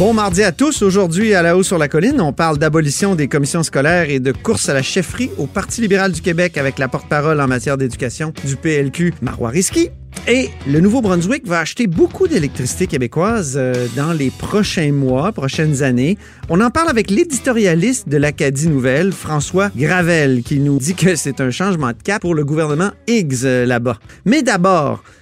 Bon mardi à tous. Aujourd'hui, à la haut sur la colline, on parle d'abolition des commissions scolaires et de course à la chefferie au Parti libéral du Québec avec la porte-parole en matière d'éducation du PLQ, Marois Risky. Et le Nouveau-Brunswick va acheter beaucoup d'électricité québécoise euh, dans les prochains mois, prochaines années. On en parle avec l'éditorialiste de l'Acadie Nouvelle, François Gravel, qui nous dit que c'est un changement de cap pour le gouvernement Higgs euh, là-bas. Mais d'abord,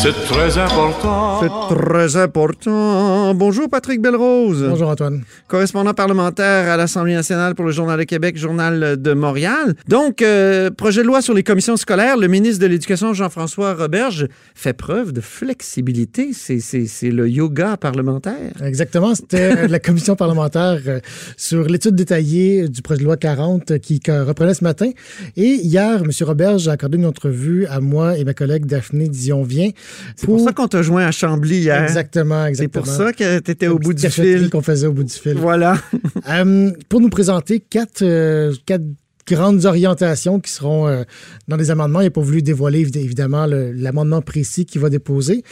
C'est très important. C'est très important. Bonjour Patrick Belrose. Bonjour Antoine. Correspondant parlementaire à l'Assemblée nationale pour le Journal de Québec, Journal de Montréal. Donc, euh, projet de loi sur les commissions scolaires, le ministre de l'Éducation, Jean-François Roberge, fait preuve de flexibilité. C'est- C'est c'est le yoga parlementaire. Exactement, c'était la commission parlementaire euh, sur l'étude détaillée du projet de loi 40 qui reprenait ce matin. Et hier, M. Roberge a accordé une entrevue à moi et ma collègue Daphné Dion-Vient. C'est pour ça qu'on t'a joint à Chambly hier. Exactement, C'est exactement. pour ça que tu étais au bout du fil. qu'on faisait au bout du fil. Voilà. Euh, pour nous présenter quatre, euh, quatre grandes orientations qui seront euh, dans des amendements. Il n'a pas voulu dévoiler évi- évidemment l'amendement précis qu'il va déposer.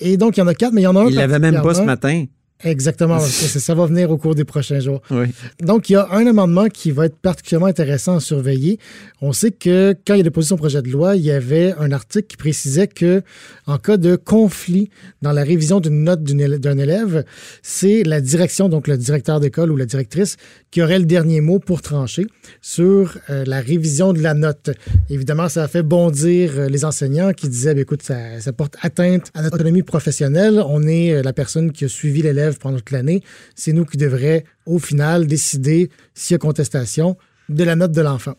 Et donc, il y en a quatre, mais il y en a un Il l'avait même pas ce matin. Exactement, ça, ça va venir au cours des prochains jours. Oui. Donc, il y a un amendement qui va être particulièrement intéressant à surveiller. On sait que quand il a déposé son projet de loi, il y avait un article qui précisait que, en cas de conflit dans la révision d'une note d'un élève, c'est la direction, donc le directeur d'école ou la directrice, qui aurait le dernier mot pour trancher sur euh, la révision de la note. Évidemment, ça a fait bondir euh, les enseignants qui disaient, Ben, écoute, ça, ça porte atteinte à notre autonomie professionnelle. On est euh, la personne qui a suivi l'élève pendant toute l'année. C'est nous qui devrions, au final, décider s'il y a contestation de la note de l'enfant.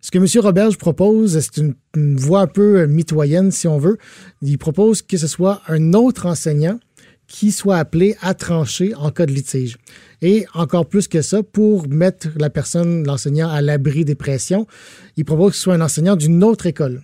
Ce que M. Roberge propose, c'est une, une voie un peu euh, mitoyenne, si on veut. Il propose que ce soit un autre enseignant qui soit appelé à trancher en cas de litige. Et encore plus que ça, pour mettre la personne, l'enseignant, à l'abri des pressions, il propose que ce soit un enseignant d'une autre école.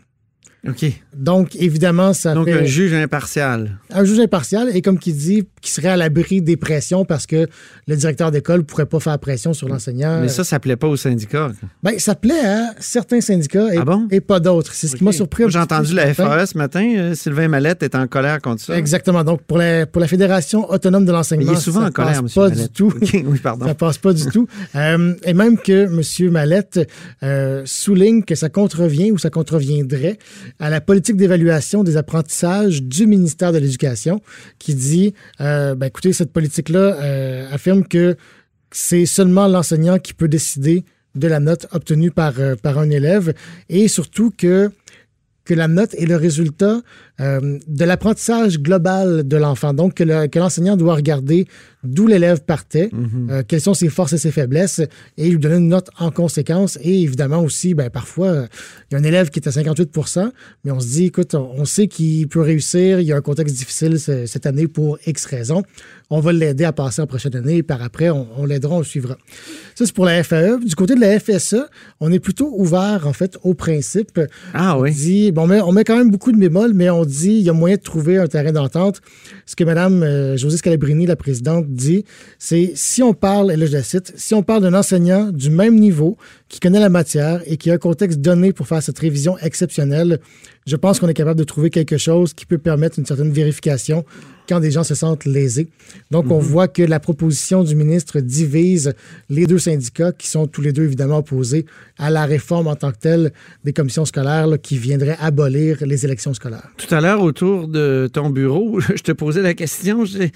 OK. Donc, évidemment, ça Donc, fait un juge impartial. un juge impartial et comme qui dit, qui serait à l'abri des pressions parce que le directeur d'école ne pourrait pas faire pression sur l'enseignant. Mais ça, ça plaît pas au syndicat. Ben, ça plaît à certains syndicats et, Ah bon? et pas d'autres. C'est ce qui m'a surpris. J'ai entendu la. FAE ce matin. euh, Sylvain Mallette est en colère contre ça. Exactement. Donc, pour la, pour la Fédération autonome de l'enseignement, il est souvent ça en colère, passe M. pas Mallette. du tout. Oui, pardon. Ça passe pas du tout. Euh, et même que M. Mallette euh, souligne que ça contrevient ou ça contreviendrait à la politique d'évaluation des apprentissages du ministère de l'Éducation qui dit, euh, ben, écoutez, cette politique-là euh, affirme que c'est seulement l'enseignant qui peut décider de la note obtenue par, euh, par un élève et surtout que que la note est le résultat euh, de l'apprentissage global de l'enfant. Donc, que le- que l'enseignant doit regarder d'où l'élève partait, euh, quelles sont ses forces et ses faiblesses, et lui donner une note en conséquence. Et évidemment aussi, ben, parfois, euh, il y a un élève qui est à 58% mais on se dit, écoute, on, on sait qu'il peut réussir, il y a un contexte difficile ce- cette année pour X raisons. On va l'aider à passer en prochaine année, et par après, on, on l'aidera, on le suivra. Ça, c'est pour la FAE. Du côté de la FSE, on est plutôt ouvert, en fait, au principe. Ah On oui. dit, bon, on met, on met quand même beaucoup de bémols, mais on dit il y a moyen de trouver un terrain d'entente. Ce que Mme euh, Josée Scalabrini, la présidente, dit, c'est si on parle, et là je la cite, si on parle d'un enseignant du même niveau qui connaît la matière et qui a un contexte donné pour faire cette révision exceptionnelle, je pense qu'on est capable de trouver quelque chose qui peut permettre une certaine vérification quand des gens se sentent lésés. Donc, on voit que la proposition du ministre divise les deux syndicats qui sont tous les deux évidemment opposés à la réforme en tant que telle des commissions scolaires là, qui viendraient abolir les élections scolaires. Tout à l'heure, autour de ton bureau, je te posais la question. Je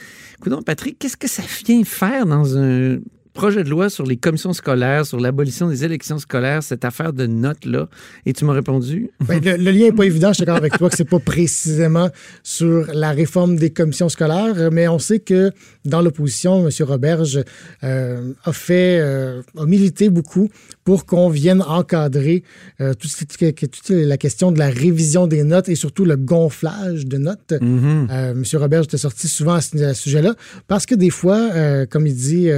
donc, Patrick, qu'est-ce que ça vient faire dans un projet de loi sur les commissions scolaires, sur l'abolition des élections scolaires, cette affaire de notes-là. Et tu m'as répondu? Ben, le, le lien n'est pas évident. Je suis d'accord avec toi que c'est pas précisément sur la réforme des commissions scolaires, mais on sait que dans l'opposition, M. Roberge euh, a fait, euh, a milité beaucoup pour qu'on vienne encadrer euh, toute, toute la question de la révision des notes et surtout le gonflage de notes. Euh, M. Roberge était sorti souvent à ce, sujet-là parce que des fois, comme il dit,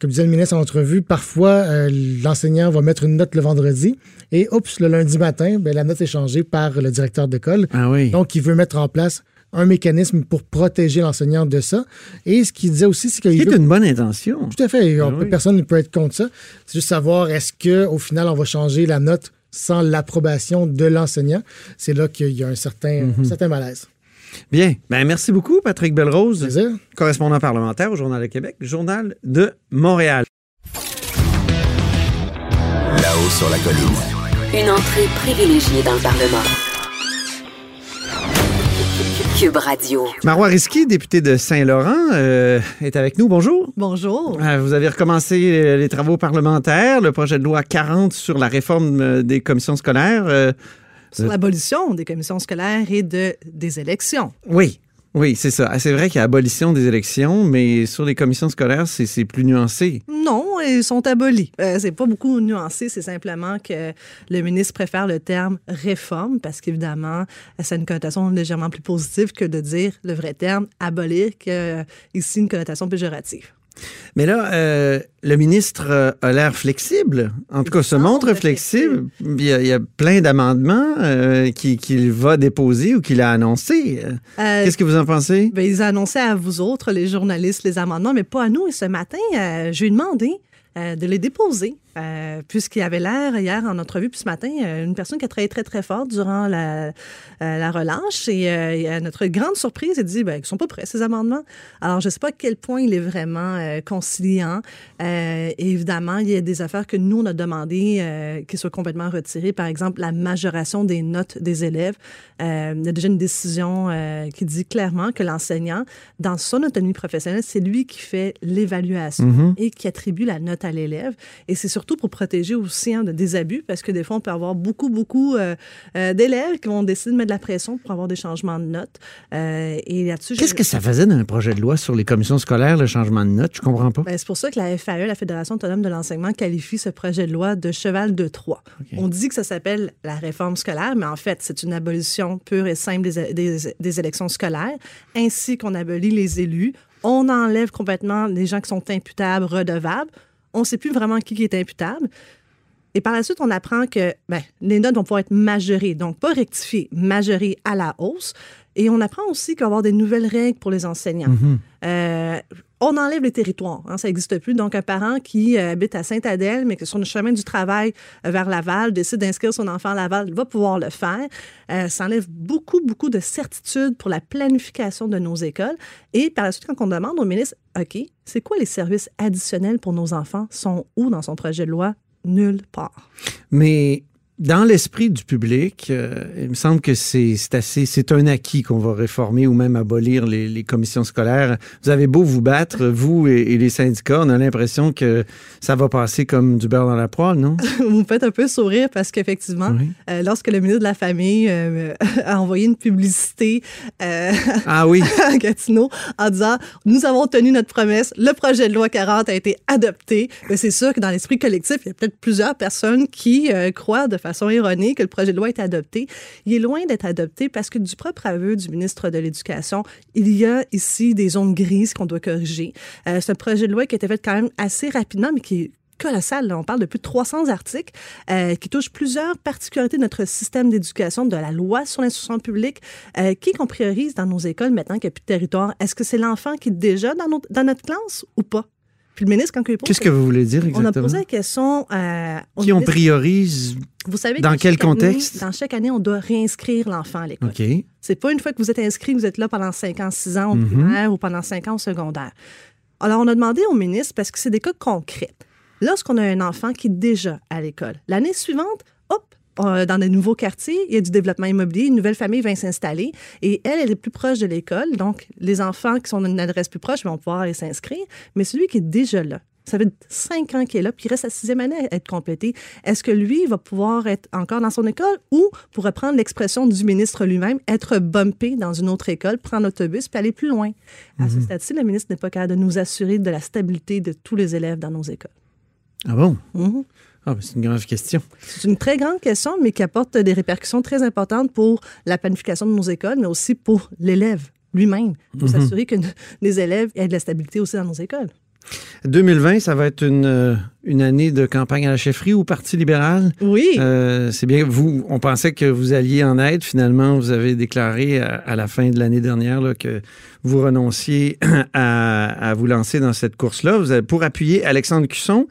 comme disait le ministre en entrevue, parfois euh, l'enseignant va mettre une note le vendredi et oups, le lundi matin, ben, la note est changée par le directeur d'école. Ah oui. Donc, il veut mettre en place un mécanisme pour protéger l'enseignant de ça. Et ce qu'il disait aussi, c'est qu'il C'est veut une bonne intention. tout à fait. On Ah oui. Personne ne peut être contre ça. C'est juste savoir est-ce qu'au final, on va changer la note sans l'approbation de l'enseignant? C'est là qu'il y a un certain, Mhm. un certain malaise. Bien. Ben, merci beaucoup, Patrick Belrose, Plaisir. correspondant parlementaire au Journal de Québec, Journal de Montréal. Là-haut sur la colline. Une entrée privilégiée dans le Parlement. Cube Radio. Marois Risky, député de Saint-Laurent, euh, est avec nous. Bonjour. Bonjour. Euh, Vous avez recommencé euh, les travaux parlementaires, le projet de loi 40 sur la réforme des commissions scolaires. euh, Sur l'abolition des commissions scolaires et de, des élections. oui, oui, c'est ça. Ah, C'est vrai qu'il y a abolition des élections, mais sur les commissions scolaires, c'est c'est plus nuancé. Non, ils sont abolis. Euh, c'est pas beaucoup nuancé, c'est simplement que le ministre préfère le terme réforme parce qu'évidemment, ça a une connotation légèrement plus positive que de dire le vrai terme abolir, qui a ici une connotation péjorative. Mais là, euh, le ministre euh, a l'air flexible. En tout cas, se montre flexible. Il y a, il y a plein d'amendements euh, qui- qu'il va déposer ou qu'il a annoncé. Euh, Qu'est-ce que vous en pensez? Ben, ils annonçaient à vous autres, les journalistes, les amendements, mais pas à nous. Et ce matin, je lui ai demandé de les déposer, euh, puisqu'il avait l'air, hier en entrevue, puis ce matin, euh, une personne qui a travaillé très, très fort durant la, euh, la relâche. Et, euh, et à notre grande surprise, il dit ben, qu'ils sont pas prêts, ces amendements. Alors, je ne sais pas à quel point il est vraiment euh, conciliant. Euh, évidemment, il y a des affaires que nous, on a demandé euh, qu'ils soient complètement retirées. Par exemple, la majoration des notes des élèves. Euh, il y a déjà une décision euh, qui dit clairement que l'enseignant, dans son autonomie professionnelle, c'est lui qui fait l'évaluation et qui attribue la note à l'élève. Et c'est surtout pour protéger aussi hein, de des abus, parce que des fois, on peut avoir beaucoup, beaucoup euh, euh, d'élèves qui vont décider de mettre de la pression pour avoir des changements de notes. Euh, et là-dessus, Qu'est-ce que ça faisait dans un projet de loi sur les commissions scolaires, le changement de notes? Je comprends pas. Ben, c'est pour ça que la FAE, la Fédération autonome de l'enseignement, qualifie ce projet de loi de cheval de Troie. On dit que ça s'appelle la réforme scolaire, mais en fait, c'est une abolition pure et simple des, des- des élections scolaires, ainsi qu'on abolit les élus. On enlève complètement les gens qui sont imputables, redevables. On ne sait plus vraiment qui est imputable. Et par la suite, on apprend que ben, les notes vont pouvoir être majorées, donc pas rectifiées, majorées à la hausse. Et on apprend aussi qu'il va y avoir des nouvelles règles pour les enseignants. Euh, on enlève les territoires, hein, ça n'existe plus. Donc, un parent qui euh, habite à Sainte-Adèle, mais que sur le chemin du travail euh, vers Laval décide d'inscrire son enfant à Laval, va pouvoir le faire. Euh, ça enlève beaucoup, beaucoup de certitude pour la planification de nos écoles. Et par la suite, quand on demande au ministre, OK, c'est quoi les services additionnels pour nos enfants, sont où dans son projet de loi? Nulle part. Mais dans l'esprit du public, euh, il me semble que c'est assez, c'est un acquis qu'on va réformer ou même abolir les, les commissions scolaires. Vous avez beau vous battre, vous et, et les syndicats, on a l'impression que ça va passer comme du beurre dans la poêle, non? Vous me faites un peu sourire parce qu'effectivement, Oui. euh, lorsque le ministre de la Famille euh, a envoyé une publicité Ah oui. à Gatineau en disant Nous avons tenu notre promesse, le projet de loi 40 a été adopté. C'est sûr que dans l'esprit collectif, il y a peut-être plusieurs personnes qui croient de façon erronée que le projet de loi est adopté. Il est loin d'être adopté parce que du propre aveu du ministre de l'Éducation, il y a ici des zones grises qu'on doit corriger. Euh, c'est un projet de loi qui a été fait quand même assez rapidement, mais qui est colossal. là. On parle de plus de 300 articles euh, qui touchent plusieurs particularités de notre système d'éducation, de la loi sur l'instruction publique, euh, qui qu'on priorise dans nos écoles maintenant qu'il n'y a plus de territoire. Est-ce que c'est l'enfant qui est déjà dans notre classe ou pas? Puis le ministre, quand il pose... Qu'est-ce que vous voulez dire On a exactement? posé la question euh, Qui on ministre. priorise? Vous savez dans que quel année- contexte? dans chaque année, on doit réinscrire l'enfant à l'école. OK. C'est pas une fois que vous êtes inscrit, que vous êtes là pendant 5 ans, 6 ans au Mhm. primaire ou pendant 5 ans au secondaire. Alors, on a demandé au ministre, parce que c'est des cas concrets. Lorsqu'on a un enfant qui est déjà à l'école, l'année suivante, dans des nouveaux quartiers, il y a du développement immobilier, une nouvelle famille vient s'installer et elle, elle est plus proche de l'école. Donc, les enfants qui sont dans une adresse plus proche vont pouvoir aller s'inscrire. Mais celui qui est déjà là, Ça fait cinq ans qu'il est là, puis il reste sa sixième année à être complété. Est-ce que lui va pouvoir être encore dans son école ou, pour reprendre l'expression du ministre lui-même, être bumpé dans une autre école, prendre l'autobus, puis aller plus loin? À ce stade-ci, le ministre n'est pas capable de nous assurer de la stabilité de tous les élèves dans nos écoles. Ah bon? Mhm. Ah, ben, c'est une grave question. C'est une très grande question, mais qui apporte des répercussions très importantes pour la planification de nos écoles, mais aussi pour l'élève lui-même, pour s'assurer que les élèves aient de la stabilité aussi dans nos écoles. 2020, ça va être une, euh, une année de campagne à la chefferie au Parti libéral? Oui. Euh, c'est bien, vous, on pensait que vous alliez en aide. Finalement, vous avez déclaré à, à la fin de l'année dernière là, que vous renonciez à, à vous lancer dans cette course-là. Vous avez, pour appuyer Alexandre Cusson,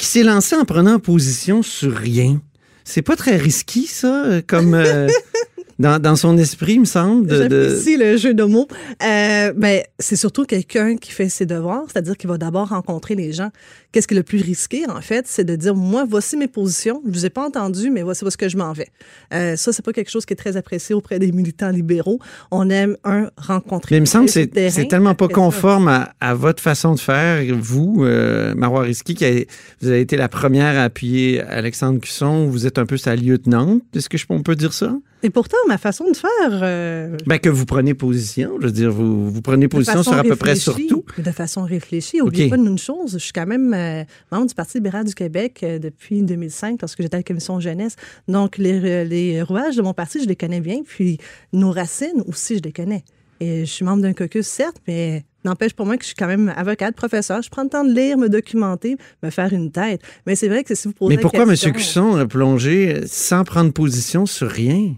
qui s'est lancé en prenant position sur rien. C'est pas très risqué, ça, comme euh, dans, dans son esprit, il me semble. De, de- J'apprécie le jeu de mots. Euh, ben, c'est surtout quelqu'un qui fait ses devoirs, c'est-à-dire qu'il va d'abord rencontrer les gens. Qu'est-ce qui est le plus risqué, en fait, c'est de dire, moi, voici mes positions, je vous ai pas entendu, mais voici où est-ce que je m'en vais. Euh, ça, c'est pas quelque chose qui est très apprécié auprès des militants libéraux. On aime, un, rencontrer Mais il me semble que c'est tellement pas conforme à, à votre façon de faire. Vous, euh, Marois Risky, qui a- vous avez été la première à appuyer Alexandre Cusson, vous êtes un peu sa lieutenante. Est-ce que je, on peut dire ça? Et pourtant, ma façon de faire... euh, Ben, que vous prenez position. Je veux dire, vous, vous prenez position sur à peu près sur tout. De façon réfléchie. Oubliez OK. pas une chose, je suis quand même euh, membre du Parti libéral du Québec euh, depuis 2005, lorsque j'étais à la commission jeunesse. Donc, les, les rouages de mon parti, je les connais bien, puis nos racines aussi, je les connais. Et je suis membre d'un caucus, certes, mais n'empêche pour moi que je suis quand même avocate, professeur. Je prends le temps de lire, me documenter, me faire une tête. Mais c'est vrai que si vous posez Mais pourquoi M. Cusson a plongé sans prendre position sur rien?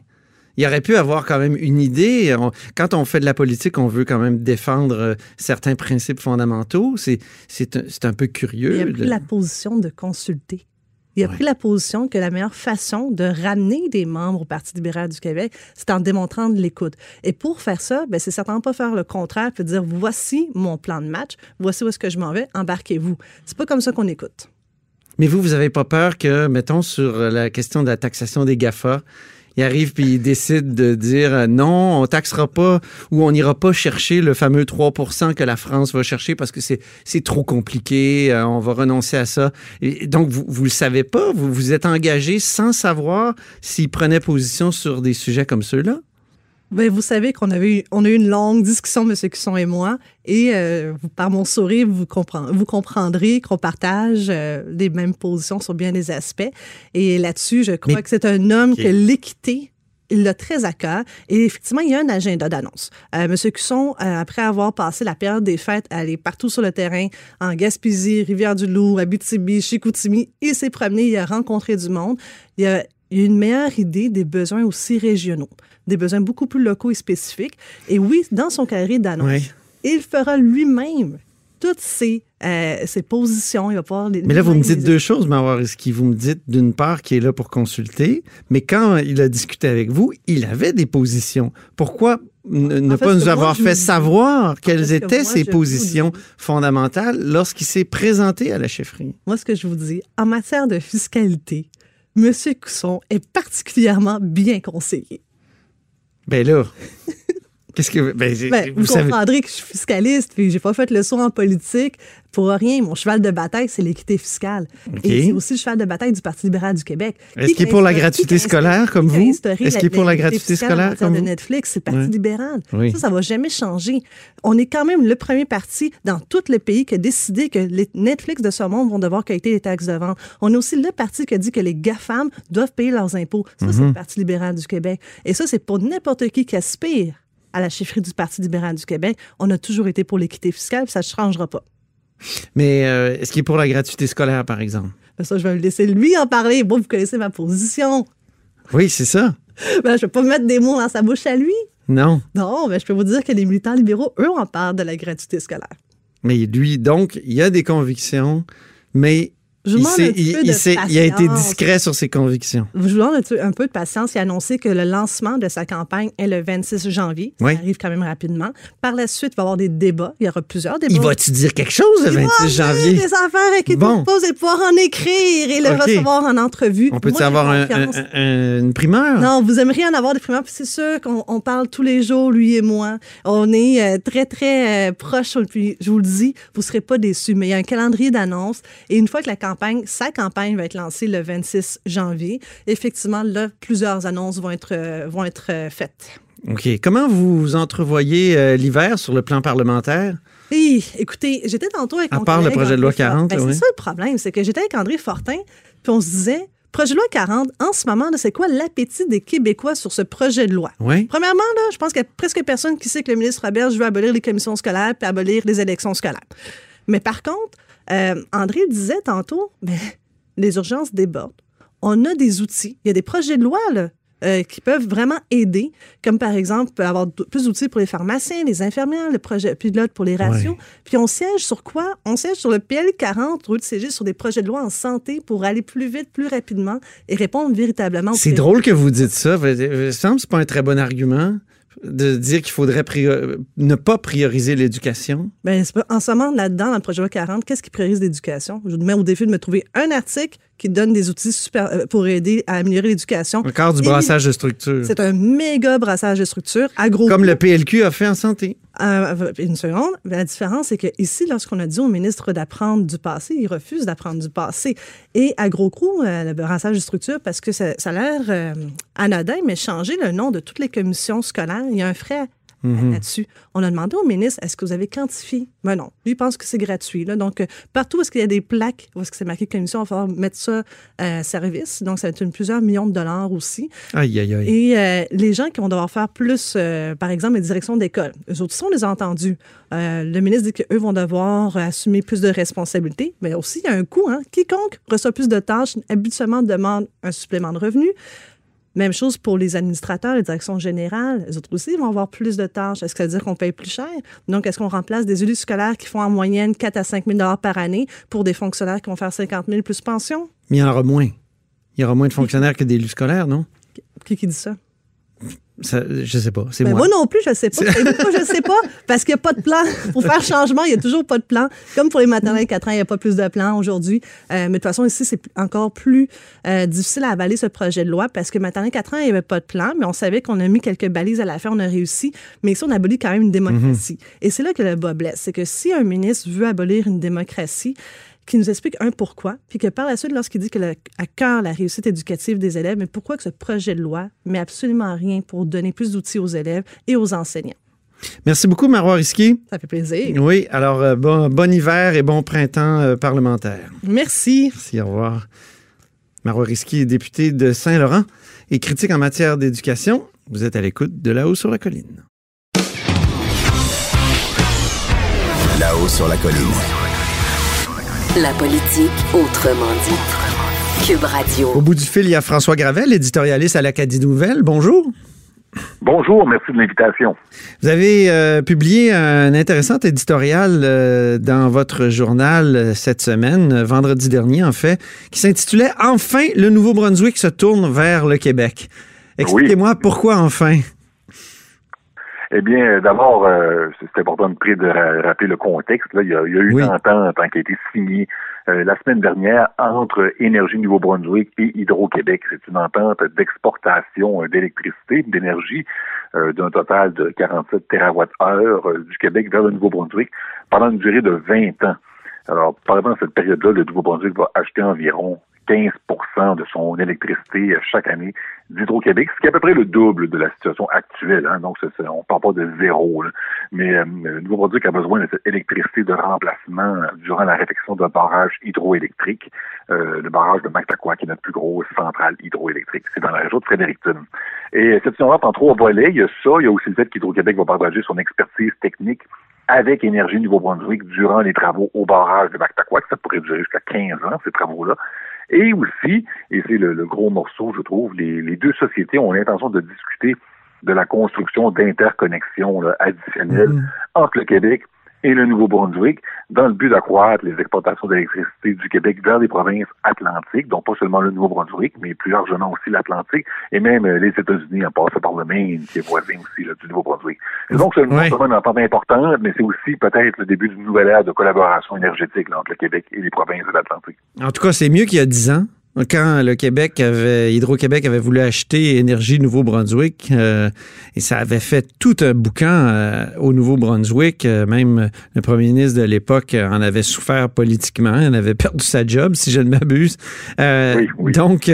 Il aurait pu avoir quand même une idée. On- quand on fait de la politique, on veut quand même défendre euh, certains principes fondamentaux. C'est c'est un, c'est un peu curieux. Il a de- pris la position de consulter. Il a Ouais. pris la position que la meilleure façon de ramener des membres au Parti libéral du Québec, c'est en démontrant de l'écoute. Et pour faire ça, ben, c'est certainement pas faire le contraire, puis dire voici mon plan de match, voici où est-ce que je m'en vais, embarquez-vous. C'est pas comme ça qu'on écoute. Mais vous, vous n'avez pas peur que, mettons, sur la question de la taxation des GAFA, il arrive puis il décide de dire euh, non, on taxera pas ou on n'ira pas chercher le fameux 3% que la France va chercher parce que c'est trop compliqué, euh, on va renoncer à ça. Donc, vous vous le savez pas, vous vous êtes engagé sans savoir s'il prenait position sur des sujets comme ceux-là? Ben, vous savez qu'on avait on a eu une longue discussion, M. Cusson et moi, et euh, par mon sourire, vous, comprend- vous comprendrez qu'on partage euh, les mêmes positions sur bien des aspects. Et là-dessus, je crois Mais- que c'est un homme que l'équité, il l'a très à cœur. Et effectivement, il y a un agenda d'annonce. Euh, M. Cusson, euh, après avoir passé la période des fêtes, aller partout sur le terrain, en Gaspésie, Rivière-du-Loup, Abitibi, Chicoutimi, il s'est promené, il a rencontré du monde. Il a il y a une meilleure idée des besoins aussi régionaux, des besoins beaucoup plus locaux et spécifiques. Et oui, dans son carré d'annonce, Oui. il fera lui-même toutes ses, euh, ses positions. Il va pouvoir les, Mais là, vous me dites les- deux choses, Mawar Risky. Vous me dites, d'une part, qu'il est là pour consulter, mais quand il a discuté avec vous, il avait des positions. Pourquoi ne, ne En fait, pas nous avoir fait savoir quelles étaient moi, ses positions fondamentales lorsqu'il s'est présenté à la chefferie? Moi, ce que je vous dis, en matière de fiscalité, M. Cusson est particulièrement bien conseillé. Ben là, qu'est-ce que... Ben, Ben, vous vous savez... comprendrez que je suis fiscaliste, puis j'ai pas fait le saut en politique pour rien. Mon cheval de bataille, c'est l'équité fiscale. Et c'est aussi le cheval de bataille du Parti libéral du Québec. Est-ce Qui qu'il est pour la gratuité scolaire, comme vous? Est-ce qu'il est pour la gratuité scolaire, comme de vous? Netflix, c'est le Parti libéral. Oui. Ça, ça va jamais changer. On est quand même le premier parti dans tout le pays qui a décidé que les Netflix de ce monde vont devoir quitter les taxes de vente. On est aussi le parti qui a dit que les GAFAM doivent payer leurs impôts. Ça, c'est Mhm. le Parti libéral du Québec. Et ça, c'est pour n'importe qui qui aspire à la chefferie du Parti libéral du Québec. On a toujours été pour l'équité fiscale, ça ne changera pas. Mais euh, est-ce qu'il est pour la gratuité scolaire, par exemple? Ben ça, je vais le laisser lui en parler. Bon, vous connaissez ma position. Oui, c'est ça. Ben, je ne vais pas mettre des mots dans sa bouche à lui. Non. Non, mais je peux vous dire que les militants libéraux, eux, en parlent de la gratuité scolaire. Mais lui, donc, il a des convictions, mais Je Il, demande s'est- un il- peu il de s'est- il a été discret sur ses convictions. Je vous demande un, peu- de patience. Il a annoncé que le lancement de sa campagne est le 26 janvier. Ça Oui. arrive quand même rapidement. Par la suite, il va y avoir des débats. Il y aura plusieurs débats. Il va-tu dire quelque chose le Il va 26 avoir janvier? des affaires et qu'il Bon. pose et pouvoir en écrire et le recevoir en entrevue. On peut-tu avoir un- confiance. un- un- une primeur? Non, vous aimeriez en avoir des primeurs. Puis c'est sûr qu'on on parle tous les jours, lui et moi. On est euh, très, très euh, proches. Puis je vous le dis, vous ne serez pas déçus. Mais il y a un calendrier d'annonces. Et une fois que la campagne, sa campagne va être lancée le 26 janvier, effectivement, là, plusieurs annonces vont être, euh, vont être euh, faites. OK. Comment vous entrevoyez euh, l'hiver sur le plan parlementaire? Et, écoutez, j'étais tantôt avec À mon part le collègue projet de loi André Fortin. 40, Ben, oui. C'est ça le problème, c'est que j'étais avec André Fortin, puis on se disait, projet de loi 40, en ce moment, c'est quoi l'appétit des Québécois sur ce projet de loi? Oui. Premièrement, là, je pense qu'il y a presque personne qui sait que le ministre Roberge veut abolir les commissions scolaires puis abolir les élections scolaires. Mais par contre, euh, André le disait tantôt, les urgences débordent. On a des outils. Il y a des projets de loi là, euh, qui peuvent vraiment aider, comme par exemple avoir plus d'outils pour les pharmaciens, les infirmières, le projet pilote pour les ratios. Puis on siège sur quoi? On siège sur le PL 40 au lieu de siéger sur des projets de loi en santé pour aller plus vite, plus rapidement et répondre véritablement aux C'est drôle que vous dites ça. Il me semble pas un très bon argument de dire qu'il faudrait ne pas prioriser l'éducation? C'est pas- en ce moment, là-dedans, dans le projet de loi 40, qu'est-ce qui priorise l'éducation? Je vous mets au défi de me trouver un article qui donne des outils super, euh, pour aider à améliorer l'éducation. Encore du Et brassage de structure. C'est un méga brassage de structure à gros Comme le PLQ a fait en santé. Euh, une seconde. La différence, c'est que ici, lorsqu'on a dit au ministre d'apprendre du passé, il refuse d'apprendre du passé. Et à gros coup, euh, le brassage de structure, parce que ça, a l'air euh, anodin, mais changer le nom de toutes les commissions scolaires, il y a un frais là-dessus. On a demandé au ministre, est-ce que vous avez quantifié? Mais non, lui il pense que c'est gratuit. Là. Donc, euh, partout où est-ce qu'il y a des plaques, où est-ce que c'est marqué commission, il va falloir mettre ça euh, à service. Donc, ça va être une plusieurs millions de dollars aussi. Aïe, aïe, aïe. Et euh, les gens qui vont devoir faire plus, euh, par exemple, les directions d'école, eux autres, on les a entendus. Euh, le ministre dit qu'eux vont devoir assumer plus de responsabilités, mais aussi, il y a un coût. Hein? Quiconque reçoit plus de tâches, habituellement demande un supplément de revenus. Même chose pour les administrateurs, les directions générales. Les autres aussi vont avoir plus de tâches. Est-ce que ça veut dire qu'on paye plus cher? Donc, est-ce qu'on remplace des élus scolaires qui font en moyenne 4 à 5 000 par année pour des fonctionnaires qui vont faire 50 000 plus pension? Mais il y en aura moins. Il y aura moins de fonctionnaires que d'élus scolaires, non? Qui, qui dit ça? Ça, je sais pas. C'est Ben, moi. moi non plus, je sais pas. Et Moi, je sais pas, parce qu'il n'y a pas de plan. Pour faire changement, il n'y a toujours pas de plan. Comme pour les maternelles 4 ans, il n'y a pas plus de plan aujourd'hui. Euh, mais de toute façon, ici, c'est encore plus euh, difficile à avaler ce projet de loi parce que maternelle 4 ans, il n'y avait pas de plan, mais on savait qu'on a mis quelques balises à la fin, on a réussi. Mais ici, on abolit quand même une démocratie. Et c'est là que le bas blesse. C'est que si un ministre veut abolir une démocratie, qui nous explique un pourquoi, puis que par la suite, lorsqu'il dit que le, à cœur la réussite éducative des élèves, mais pourquoi que ce projet de loi met absolument rien pour donner plus d'outils aux élèves et aux enseignants? Merci beaucoup, Marois Risky. Ça fait plaisir. Oui, alors euh, bon, bon hiver et bon printemps euh, parlementaire. Merci. Merci, au revoir. Marois Risky est député de Saint-Laurent et critique en matière d'éducation. Vous êtes à l'écoute de là-haut sur la colline. Là-haut sur la colline. La politique autrement dit. Cube Radio. Au bout du fil, il y a François Gravel, éditorialiste à l'Acadie Nouvelle. Bonjour. Bonjour, merci de l'invitation. Vous avez euh, publié un intéressant éditorial euh, dans votre journal euh, cette semaine, vendredi dernier en fait, qui s'intitulait Enfin, le Nouveau-Brunswick se tourne vers le Québec. Expliquez-moi pourquoi enfin. Eh bien, d'abord, euh, c'est important de, de ra- rappeler le contexte. Là. Il, y a, il y a eu Oui. une entente hein, qui a été signée euh, la semaine dernière entre Énergie Nouveau-Brunswick et Hydro-Québec. C'est une entente d'exportation d'électricité, d'énergie, euh, d'un total de 47 TWh du Québec vers le Nouveau-Brunswick pendant une durée de 20 ans. Alors, pendant cette période-là, le Nouveau-Brunswick va acheter environ 15% de son électricité euh, chaque année d'Hydro-Québec, ce qui est à peu près le double de la situation actuelle. Hein. Donc, on ne parle pas de zéro. là. Mais euh, le Nouveau-Brunswick a besoin de cette électricité de remplacement euh, durant la réfection d'un barrage hydroélectrique, euh, le barrage de Mactaquois, qui est notre plus grosse centrale hydroélectrique. C'est dans la région de Fredericton. Et euh, cette union en trois volets. Il y a ça, il y a aussi le fait qu'Hydro-Québec va partager son expertise technique avec Énergie Nouveau-Brunswick durant les travaux au barrage de Mactaquac. Ça pourrait durer jusqu'à 15 ans, ces travaux-là. Et aussi, et c'est le, le gros morceau, je trouve, les, les deux sociétés ont l'intention de discuter de la construction d'interconnexions additionnelles entre le Québec et le Nouveau-Brunswick dans le but d'accroître les exportations d'électricité du Québec vers les provinces atlantiques, donc pas seulement le Nouveau-Brunswick, mais plus largement aussi l'Atlantique, et même euh, les États-Unis en passant par le Maine, qui est voisin aussi là, du Nouveau-Brunswick. C'est donc seulement Ouais. une entente importante, mais c'est aussi peut-être le début d'une nouvelle ère de collaboration énergétique là, entre le Québec et les provinces de l'Atlantique. En tout cas, c'est mieux qu'il y a 10 ans. Quand le Québec avait, Hydro-Québec avait voulu acheter Énergie Nouveau-Brunswick, euh, et ça avait fait tout un boucan euh, au Nouveau-Brunswick. Euh, même le premier ministre de l'époque en avait souffert politiquement. Il en avait perdu sa job, si je ne m'abuse. Oui, oui. Donc,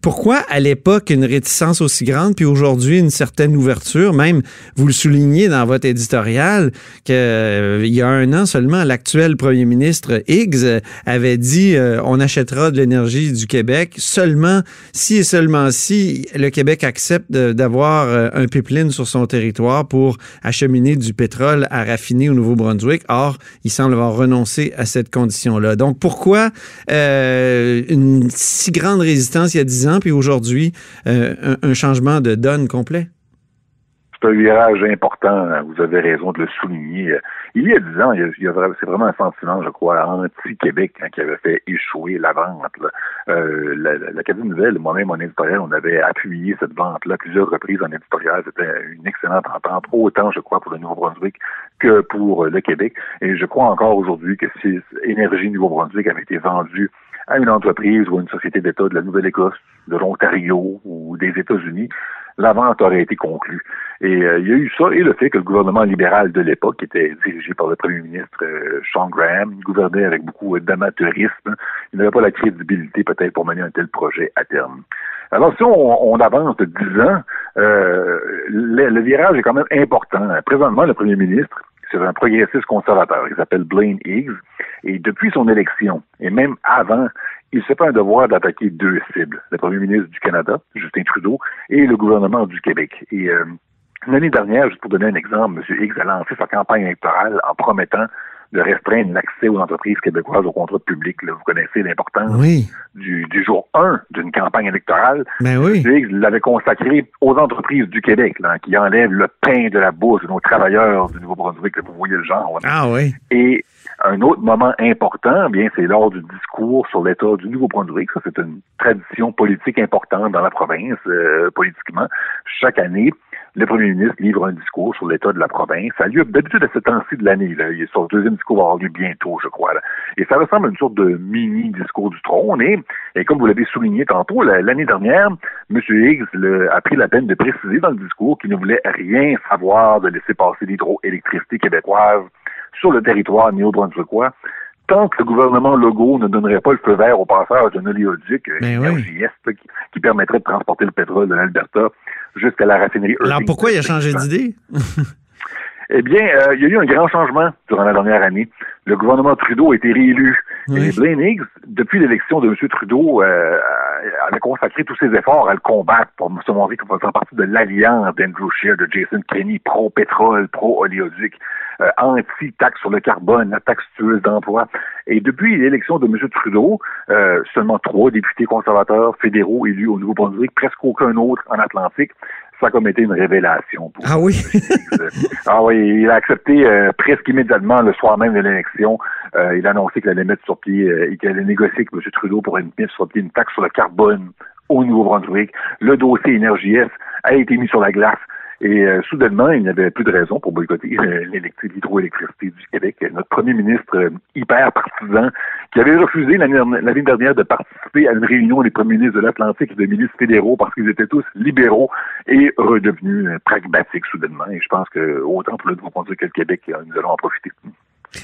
pourquoi à l'époque une réticence aussi grande, puis aujourd'hui une certaine ouverture? Même, vous le soulignez dans votre éditorial, qu'il y a un an seulement, l'actuel premier ministre Higgs avait dit on de l'énergie du Québec seulement si et seulement si le Québec accepte d'avoir euh, un pipeline sur son territoire pour acheminer du pétrole à raffiner au Nouveau-Brunswick. Or, il semble avoir renoncé à cette condition-là. Donc, pourquoi euh, une si grande résistance il y a 10 ans, puis aujourd'hui, euh, un changement de donne complet? C'est un virage important, hein, vous avez raison de le souligner. Euh, Il y a dix ans, c'est vraiment un sentiment, je crois, anti-Québec hein, qui avait fait échouer la vente. Euh, la- la- L'Académie Nouvelle, moi-même en éditorial, on avait appuyé cette vente-là plusieurs reprises en éditorial. C'était une excellente entente, autant, je crois, pour le Nouveau-Brunswick que pour le Québec. Et je crois encore aujourd'hui que si Énergie Nouveau-Brunswick avait été vendue à une entreprise ou à une société d'État de la Nouvelle-Écosse, de l'Ontario ou des États-Unis, la vente aurait été conclue. Et euh, il y a eu ça et le fait que le gouvernement libéral de l'époque, qui était dirigé par le premier ministre euh, Sean Graham, gouvernait avec beaucoup d'amateurisme. Il n'avait pas la crédibilité peut-être pour mener un tel projet à terme. Alors si on, avance de 10 ans, euh, le virage est quand même important. Présentement, le premier ministre, c'est un progressiste conservateur. Il s'appelle Blaine Higgs. Et depuis son élection, et même avant, il se fait un devoir d'attaquer deux cibles. Le premier ministre du Canada, Justin Trudeau, et le gouvernement du Québec. Et euh, l'année dernière, juste pour donner un exemple, M. Higgs a lancé sa campagne électorale en promettant de restreindre l'accès aux entreprises québécoises au contrat public. Là, vous connaissez l'importance Oui, du, du jour 1 d'une campagne électorale. ben oui. L'avait consacré aux entreprises du Québec, là, qui enlèvent le pain de la bouche de nos travailleurs du Nouveau-Brunswick. Vous voyez le genre. là. Ah oui. Et un autre moment important, eh bien, c'est lors du discours sur l'État du Nouveau-Brunswick. Ça, c'est une tradition politique importante dans la province, euh, politiquement. Chaque année, le premier ministre livre un discours sur l'état de la province. Ça a lieu d'habitude à ce temps-ci de l'année. Là. Son deuxième discours va avoir lieu bientôt, je crois. Et ça ressemble à une sorte de mini-discours du trône. Et, comme vous l'avez souligné tantôt, la- l'année dernière, M. Higgs a pris la peine de préciser dans le discours qu'il ne voulait rien savoir de laisser passer l'hydroélectricité québécoise sur le territoire néo-brunswickois tant que le gouvernement Legault ne donnerait pas le feu vert au passage d'un oléoduc euh, Ben oui. énergie est qui, qui permettrait de transporter le pétrole de l'Alberta jusqu'à la raffinerie Alors Irving. pourquoi il a changé d'idée? Eh bien, euh, il y a eu un grand changement durant la dernière année. Le gouvernement Trudeau a été réélu. Oui. Et Blaine Higgs, depuis l'élection de M. Trudeau, euh, avait consacré tous ses efforts à le combattre pour se montrer comme faisant partie de l'alliance d'Andrew Scheer, de Jason Kenney, pro-pétrole, pro-oléoduc, euh, anti-taxe sur le carbone, la taxe tueuse d'emploi. Et depuis l'élection de M. Trudeau, euh, seulement trois députés conservateurs fédéraux élus au Nouveau-Brunswick, presque aucun autre en Atlantique. Ça a comme été une révélation pour Ah oui? ah oui, il a accepté euh, presque immédiatement le soir même de l'élection. Euh, il a annoncé qu'il allait mettre sur pied euh, qu'il allait négocier avec M. Trudeau pour une- mettre sur pied une taxe sur le carbone au Nouveau-Brunswick. Le dossier Énergie a été mis sur la glace. Et euh, soudainement, il n'y avait plus de raison pour boycotter euh, l'hydroélectricité du Québec. Notre premier ministre euh, hyper partisan, qui avait refusé l'année dernière de participer à une réunion des premiers ministres de l'Atlantique et des ministres fédéraux parce qu'ils étaient tous libéraux et redevenus euh, pragmatiques soudainement. Et je pense que autant pour le Nouveau-Brunswick que le Québec, euh, nous allons en profiter.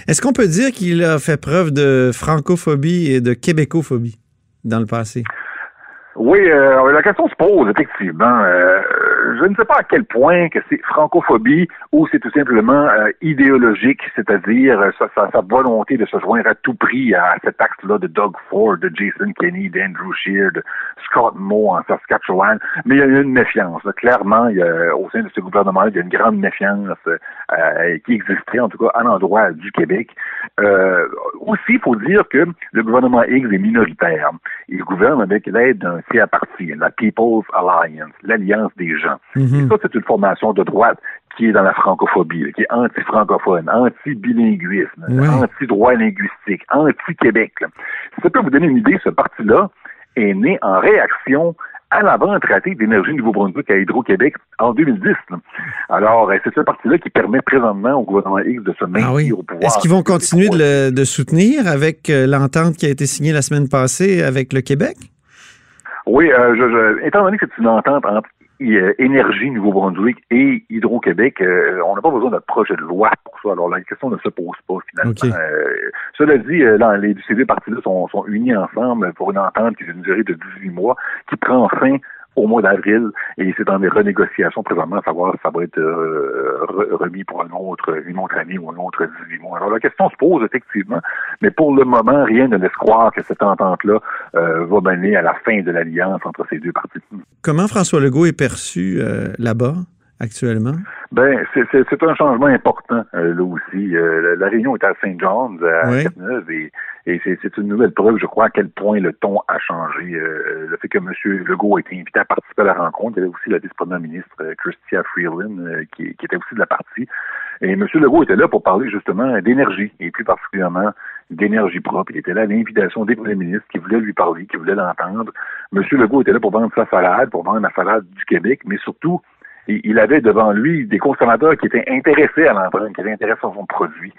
Est-ce qu'on peut dire qu'il a fait preuve de francophobie et de québécophobie dans le passé? Oui, euh, la question se pose, effectivement. Euh, je ne sais pas à quel point que c'est francophobie ou c'est tout simplement euh, idéologique, c'est-à-dire euh, sa, volonté de se joindre à tout prix à cet acte-là de Doug Ford, de Jason Kenney, d'Andrew Scheer, de Scott Moe en Saskatchewan. Mais il y a une méfiance. Clairement, il y a, au sein de ce gouvernement, il y a une grande méfiance euh, qui existerait, en tout cas, à l'endroit du Québec. Aussi, il faut dire que le gouvernement Higgs est minoritaire. Il gouverne avec l'aide d'un tiers parti, la People's Alliance, l'Alliance des gens. Mhm. Et ça, c'est une formation de droite qui est dans la francophobie, qui est anti-francophone, anti-bilinguisme, anti-droit linguistique, anti-Québec. Si ça peut vous donner une idée, ce parti-là est né en réaction à la vente ratée d'énergie Nouveau-Brunswick à Hydro-Québec en 2010. là. Alors, euh, c'est ce parti-là qui permet présentement au gouvernement X de se maintenir Ah oui. au pouvoir. Est-ce qu'ils vont continuer de le de soutenir avec euh, l'entente qui a été signée la semaine passée avec le Québec? Oui, euh, je, je- étant donné que c'est une entente entre Énergie Nouveau-Brunswick et Hydro-Québec, euh, on n'a pas besoin d'un projet de loi pour ça. Alors la question ne se pose pas finalement. Euh, cela dit, euh, là, les, ces deux parties-là sont, sont unis ensemble pour une entente qui est d'une durée de 18 mois, qui prend fin au mois d'avril et c'est dans les renégociations présentement à savoir si ça va être euh, re- remis pour un autre, une autre année ou un autre 18 mois. Alors la question se pose effectivement, mais pour le moment, rien ne laisse croire que cette entente-là euh, va mener à la fin de l'alliance entre ces deux parties. Comment François Legault est perçu euh, là-bas? Actuellement? Ben, c'est- un changement important euh, là aussi. Euh, la, la réunion est à Saint John's, à Oui. Cap-Neuve, et, et c'est une nouvelle preuve, je crois, à quel point le ton a changé. Euh, le fait que M. Legault a été invité à participer à la rencontre, il y avait aussi la vice-première ministre euh, Chrystia Freeland, euh, qui, qui était aussi de la partie. Et M. Legault était là pour parler justement d'énergie, et plus particulièrement d'énergie propre. Il était là à l'invitation des premiers ministres qui voulaient lui parler, qui voulaient l'entendre. M. Legault était là pour vendre sa salade, pour vendre la salade du Québec, mais surtout, il avait devant lui des consommateurs qui étaient intéressés à l'entendre, qui étaient intéressés à son produit.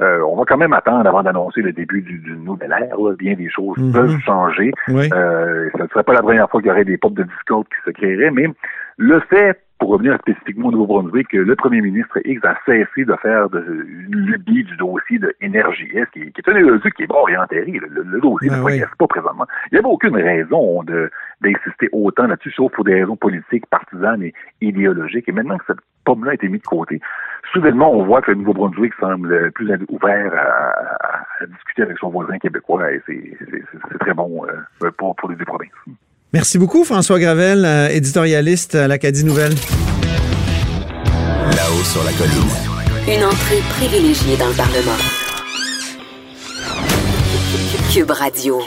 Euh, on va quand même attendre avant d'annoncer le début du, du nouvel ère. là. Bien des choses Mhm. peuvent changer. Oui. Euh, ça ne serait pas la première fois qu'il y aurait des pop de discount qui se créeraient, mais le fait, pour revenir spécifiquement au Nouveau-Brunswick, que le premier ministre X a cessé de faire de, une lubie du dossier de NRJS, qui, qui est un dossier qui est mort et enterré. Le, dossier Ben ne oui. progresse pas présentement. Il n'y avait aucune raison d'insister autant là-dessus, sauf pour des raisons politiques, partisanes et idéologiques. Et maintenant que cette pomme-là a été mise de côté, soudainement, on voit que le Nouveau-Brunswick semble plus ouvert à, à- à discuter avec son voisin québécois et c'est- très bon euh, pour, pour les deux provinces. Merci beaucoup, François Gravel, euh, éditorialiste à l'Acadie Nouvelle. Là-haut sur la colline. Une entrée privilégiée dans le Parlement. Cube Radio.